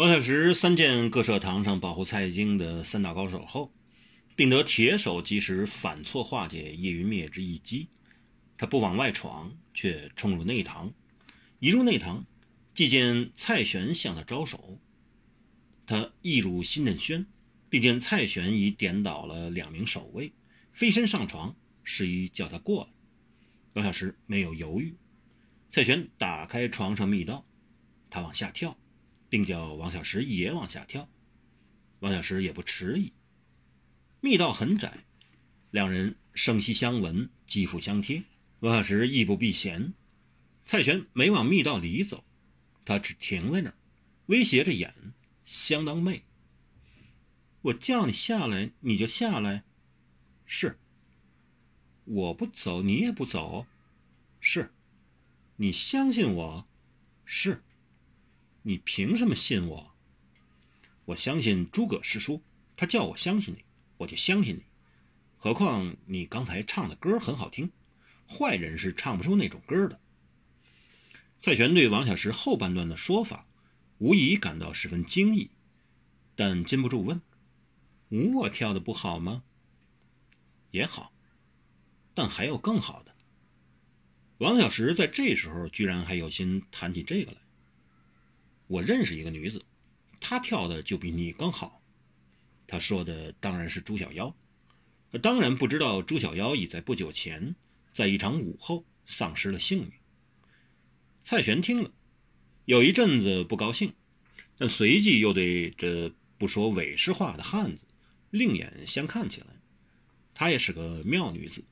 王小石三见各社堂上保护蔡京的三大高手后，定得铁手及时反错化解叶云灭之一击。他不往外闯，却冲入内堂。一入内堂，即见蔡玄向他招手。他一入新镇轩，并见蔡玄已点倒了两名守卫，飞身上床，示意叫他过来。王小石没有犹豫，蔡玄打开床上密道，他往下跳。并叫王小石也往下跳，王小石也不迟疑。密道很窄，两人声息相闻，肌肤相贴。王小石亦不避嫌，蔡玄没往密道里走，他只停在那儿，威胁着眼，相当媚。我叫你下来，你就下来。是。我不走，你也不走。是。你相信我。是。你凭什么信我？我相信诸葛师叔，他叫我相信你，我就相信你。何况你刚才唱的歌很好听，坏人是唱不出那种歌的。蔡玄对王小石后半段的说法，无疑感到十分惊异，但禁不住问：“舞我跳的不好吗？”也好，但还有更好的。王小石在这时候居然还有心谈起这个来。我认识一个女子，她跳的就比你更好。他说的当然是朱小妖，当然不知道朱小妖已在不久前在一场舞后丧失了性命。蔡玄听了，有一阵子不高兴，但随即又对这不说伪诗话的汉子另眼相看起来。她也是个妙女子，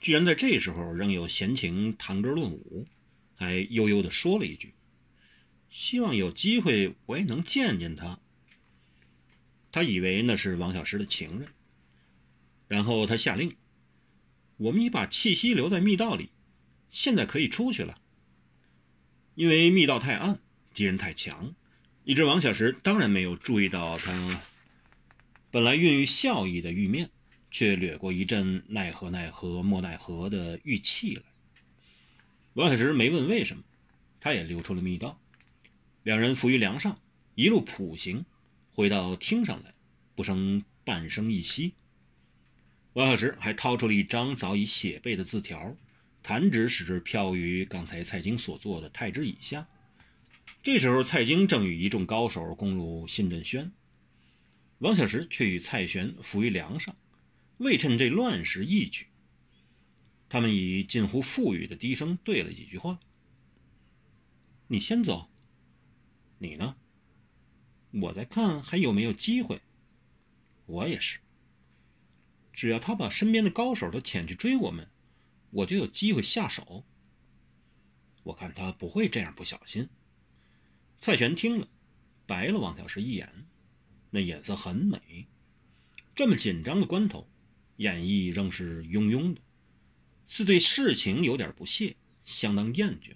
居然在这时候仍有闲情谈歌论舞，还悠悠地说了一句。希望有机会我也能见见他。他以为那是王小石的情人，然后他下令：“我们已把气息留在密道里，现在可以出去了。”因为密道太暗，敌人太强，以致王小石当然没有注意到他本来孕育笑意的玉面，却掠过一阵奈何奈何莫奈何的玉气来。王小石没问为什么，他也溜出了密道。两人伏于梁上，一路普行，回到厅上来，不生半声一息。王小石还掏出了一张早已写备的字条，弹指使之飘于刚才蔡京所坐的太之椅下。这时候，蔡京正与一众高手攻入新振轩，王小石却与蔡玄伏于梁上，未趁这乱时一举。他们以近乎腹语的低声对了几句话：“你先走。”你呢？我在看还有没有机会。我也是。只要他把身边的高手都遣去追我们，我就有机会下手。我看他不会这样不小心。蔡玄听了，白了王小石一眼，那眼色很美。这么紧张的关头，演绎仍是庸庸的，似对事情有点不屑，相当厌倦，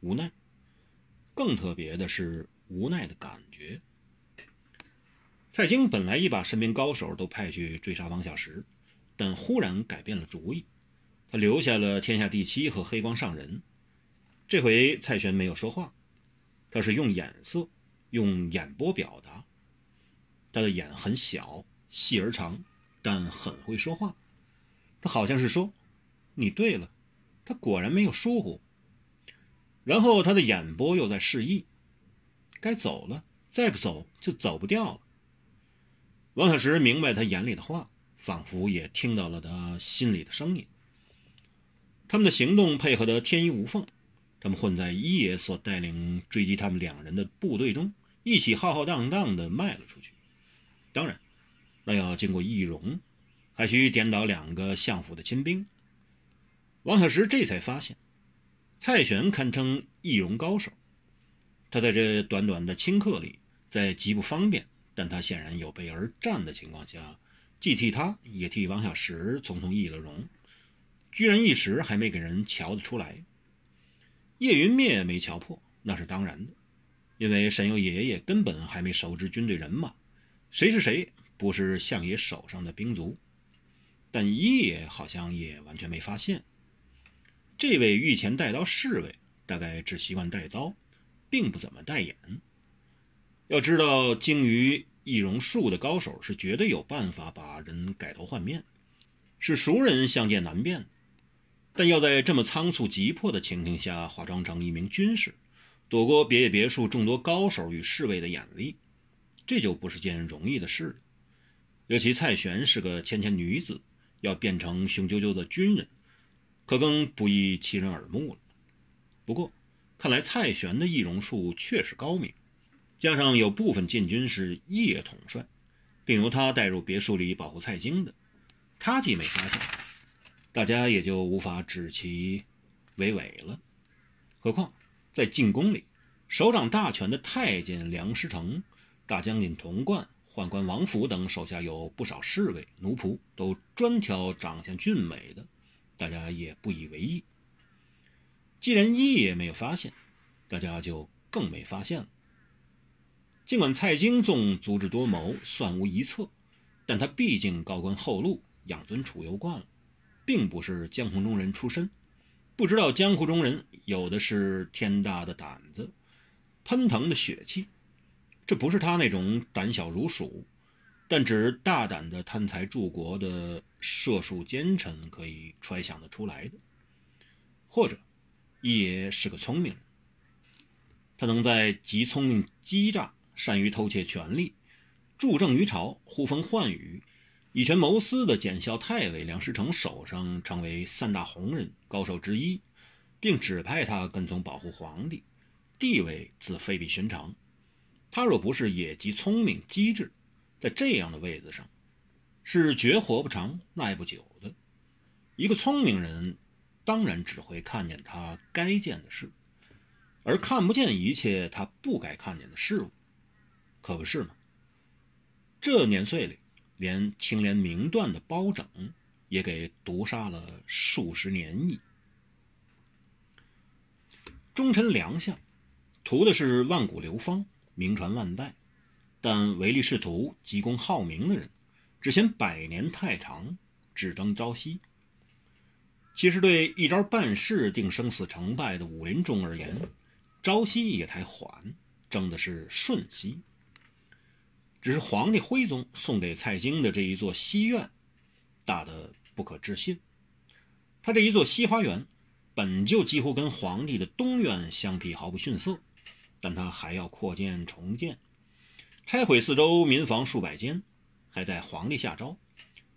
无奈。更特别的是无奈的感觉。蔡京本来已把身边高手都派去追杀王小石，但忽然改变了主意，他留下了天下第七和黑光上人。这回蔡玄没有说话，他是用眼色、用眼波表达。他的眼很小，细而长，但很会说话。他好像是说：“你对了。”他果然没有疏忽。然后他的眼波又在示意，该走了，再不走就走不掉了。王小石明白他眼里的话，仿佛也听到了他心里的声音。他们的行动配合得天衣无缝，他们混在一爷所带领追击他们两人的部队中，一起浩浩荡荡地迈了出去。当然，那要经过易容，还需颠倒两个相府的亲兵。王小石这才发现。蔡玄堪称易容高手，他在这短短的顷刻里，在极不方便，但他显然有备而战的情况下，既替他也替王小石从从易了容，居然一时还没给人瞧得出来。叶云灭没瞧破，那是当然的，因为神佑爷爷根本还没熟知军队人马，谁是谁不是相爷手上的兵卒，但一爷好像也完全没发现。这位御前带刀侍卫大概只习惯带刀，并不怎么带眼。要知道，精于易容术的高手是绝对有办法把人改头换面，是熟人相见难辨。但要在这么仓促急迫的情形下化妆成一名军士，躲过别野别墅众多高手与侍卫的眼力，这就不是件容易的事。尤其蔡玄是个纤纤女子，要变成雄赳赳的军人，可更不易其人耳目了。不过，看来蔡玄的易容术确实高明。加上有部分禁军是叶统帅，并由他带入别墅里保护蔡京的，他既没发现，大家也就无法指其为伪了。何况在进宫里，手掌大权的太监梁师成、大将军童贯、宦官王府等手下有不少侍卫奴仆，都专挑长相俊美的，大家也不以为意。既然一也没有发现，大家就更没发现了。尽管蔡京纵足智多谋，算无一策，但他毕竟高官厚禄，养尊处优惯了，并不是江湖中人出身，不知道江湖中人有的是天大的胆子，喷腾的血气。这不是他那种胆小如鼠，但只大胆的贪财助国的射术奸臣可以揣想得出来的。或者，也是个聪明人，他能在极聪明机诈。善于偷窃权力，助政于朝，呼风唤雨，以权谋私的检校太尉梁师成手上成为三大红人高手之一，并指派他跟从保护皇帝，地位自非比寻常。他若不是野极聪明机智，在这样的位子上，是绝活不长、耐不久的。一个聪明人，当然只会看见他该见的事，而看不见一切他不该看见的事物。可不是吗？这年岁里，连清廉明断的包拯也给毒杀了数十年矣。忠臣良相，图的是万古流芳、名传万代；但唯利是图、急功好名的人，只嫌百年太长，只争朝夕。其实，对一招半式定生死成败的武林中而言，朝夕也太缓，争的是瞬息。只是皇帝徽宗送给蔡京的这一座西苑，大的不可置信。他这一座西花园，本就几乎跟皇帝的东苑相比毫不逊色，但他还要扩建重建，拆毁四周民房数百间，还待皇帝下诏，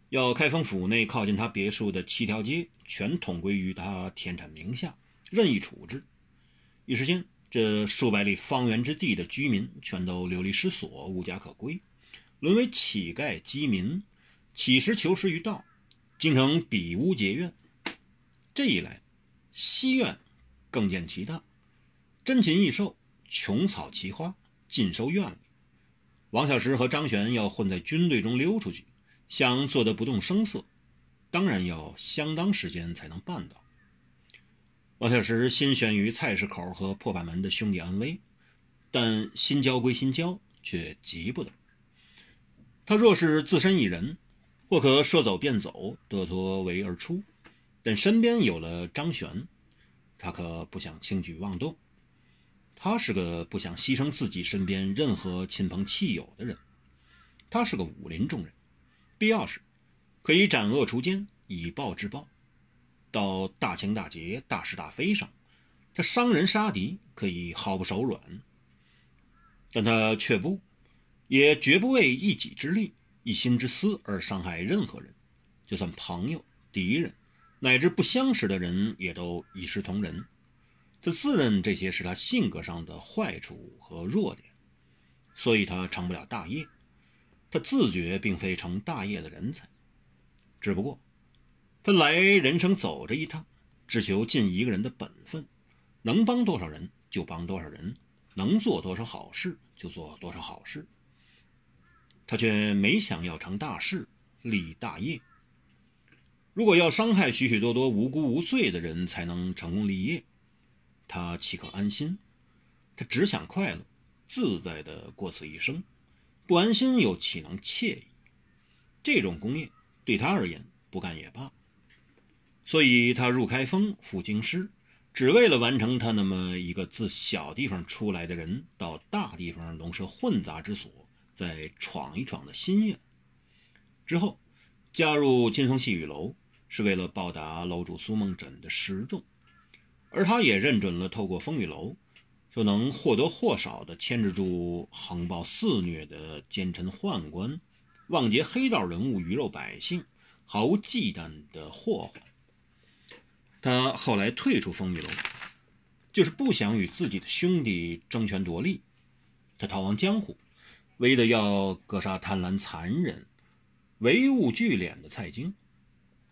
要开封府内靠近他别墅的七条街全统归于他田产名下，任意处置。一时间。这数百里方圆之地的居民全都流离失所，无家可归，沦为乞丐饥民，乞食求食于道，京城比屋结院。这一来，西苑更见其大，珍禽异兽、琼草奇花尽收院里。王小石和张玄要混在军队中溜出去，想做得不动声色，当然要相当时间才能办到。王小石心悬于菜市口和破败门的兄弟安危，但心焦归心焦，却急不得。他若是自身一人，或可说走便走，得脱围而出；但身边有了张玄，他可不想轻举妄动。他是个不想牺牲自己身边任何亲朋戚友的人。他是个武林中人，必要时可以斩恶除奸，以暴制暴。到大情大节、大是大非上，他伤人杀敌可以毫不手软，但他却不，也绝不为一己之利、一心之私而伤害任何人，就算朋友、敌人，乃至不相识的人，也都一视同仁。他自认这些是他性格上的坏处和弱点，所以他成不了大业。他自觉并非成大业的人才，只不过。他来人生走这一趟，只求尽一个人的本分，能帮多少人就帮多少人，能做多少好事就做多少好事。他却没想要成大事、立大业。如果要伤害许许多多无辜无罪的人才能成功立业，他岂可安心？他只想快乐、自在地过此一生，不安心又岂能惬意？这种功业对他而言，不干也罢。所以他入开封，赴京师，只为了完成他那么一个自小地方出来的人到大地方龙蛇混杂之所再闯一闯的心愿。之后，加入金风细雨楼是为了报答楼主苏梦枕的示众，而他也认准了透过风雨楼就能或多或少的牵制住横暴肆虐的奸臣宦官、望劫黑道人物、鱼肉百姓毫无忌惮的祸患。他后来退出风雨楼，就是不想与自己的兄弟争权夺利。他逃亡江湖，为的要格杀贪婪残忍、唯物聚敛的蔡京。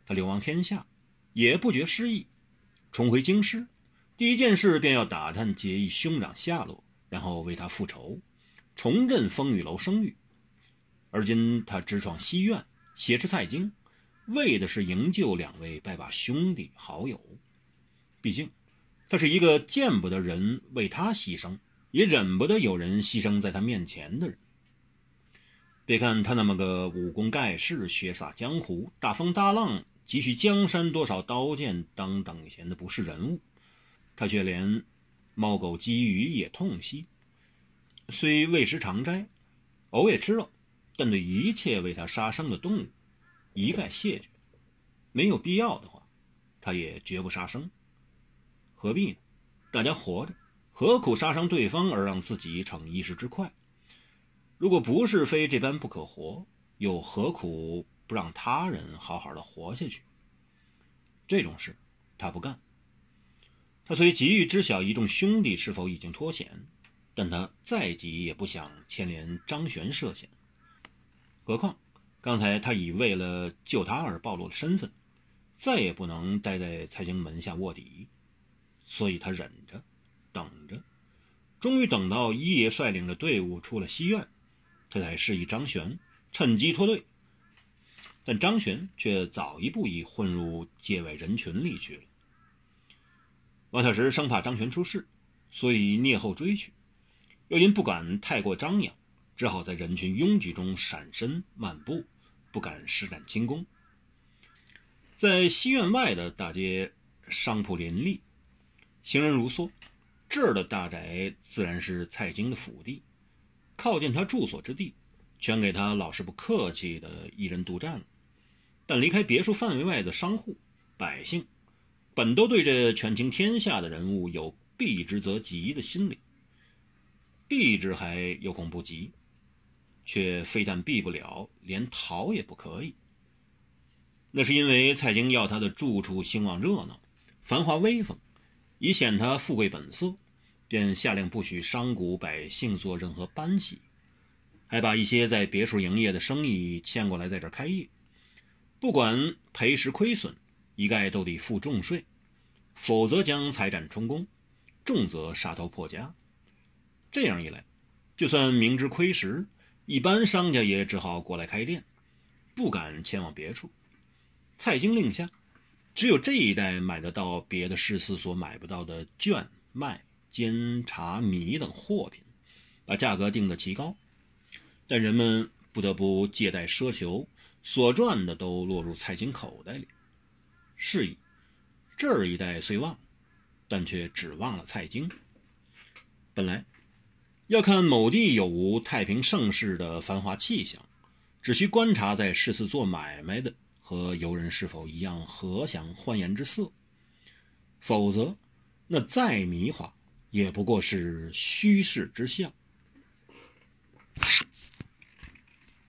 他流亡天下，也不觉失意，重回京师，第一件事便要打探结义兄长下落，然后为他复仇，重振风雨楼声誉。而今他直闯西苑，挟持蔡京。为的是营救两位拜把兄弟好友，毕竟他是一个见不得人为他牺牲，也忍不得有人牺牲在他面前的人。别看他那么个武功盖世、血洒江湖、大风大浪、急需江山多少刀剑当等闲的不是人物，他却连猫狗鲫鱼也痛惜。虽未食常斋，偶也吃肉，但对一切为他杀生的动物。一概谢绝，没有必要的话，他也绝不杀生。何必呢？大家活着，何苦杀伤对方而让自己逞一时之快？如果不是非这般不可活，又何苦不让他人好好的活下去？这种事他不干。他虽急于知晓一众兄弟是否已经脱险，但他再急也不想牵连张玄涉险。何况。刚才他已为了救他而暴露了身份，再也不能待在蔡京门下卧底，所以他忍着，等着，终于等到一爷率领的队伍出了西院，他才示意张玄趁机脱队。但张玄却早一步已混入界外人群里去了。王小石生怕张玄出事，所以聂后追去，又因不敢太过张扬，只好在人群拥挤中闪身漫步。不敢施展轻功，在西院外的大街，商铺林立，行人如梭。这儿的大宅自然是蔡京的府邸，靠近他住所之地，全给他老是不客气的一人独占了。但离开别墅范围外的商户、百姓，本都对这权倾天下的人物有避之则吉的心理，避之还有恐不及。却非但避不了，连逃也不可以。那是因为蔡京要他的住处兴旺热闹、繁华威风，以显他富贵本色，便下令不许商贾百姓做任何搬席，还把一些在别处营业的生意迁过来在这开业。不管赔时亏损，一概都得付重税，否则将财产充公，重则杀头破家。这样一来，就算明知亏实。一般商家也只好过来开店，不敢前往别处。蔡京令下，只有这一带买得到别的市司所买不到的绢、麦、煎、茶、米等货品，把价格定得极高。但人们不得不借贷奢求，所赚的都落入蔡京口袋里。是以，这儿一带虽旺，但却只忘了蔡京。本来。要看某地有无太平盛世的繁华气象，只需观察在市肆做买卖的和游人是否一样和祥欢颜之色。否则，那再迷化也不过是虚饰之象。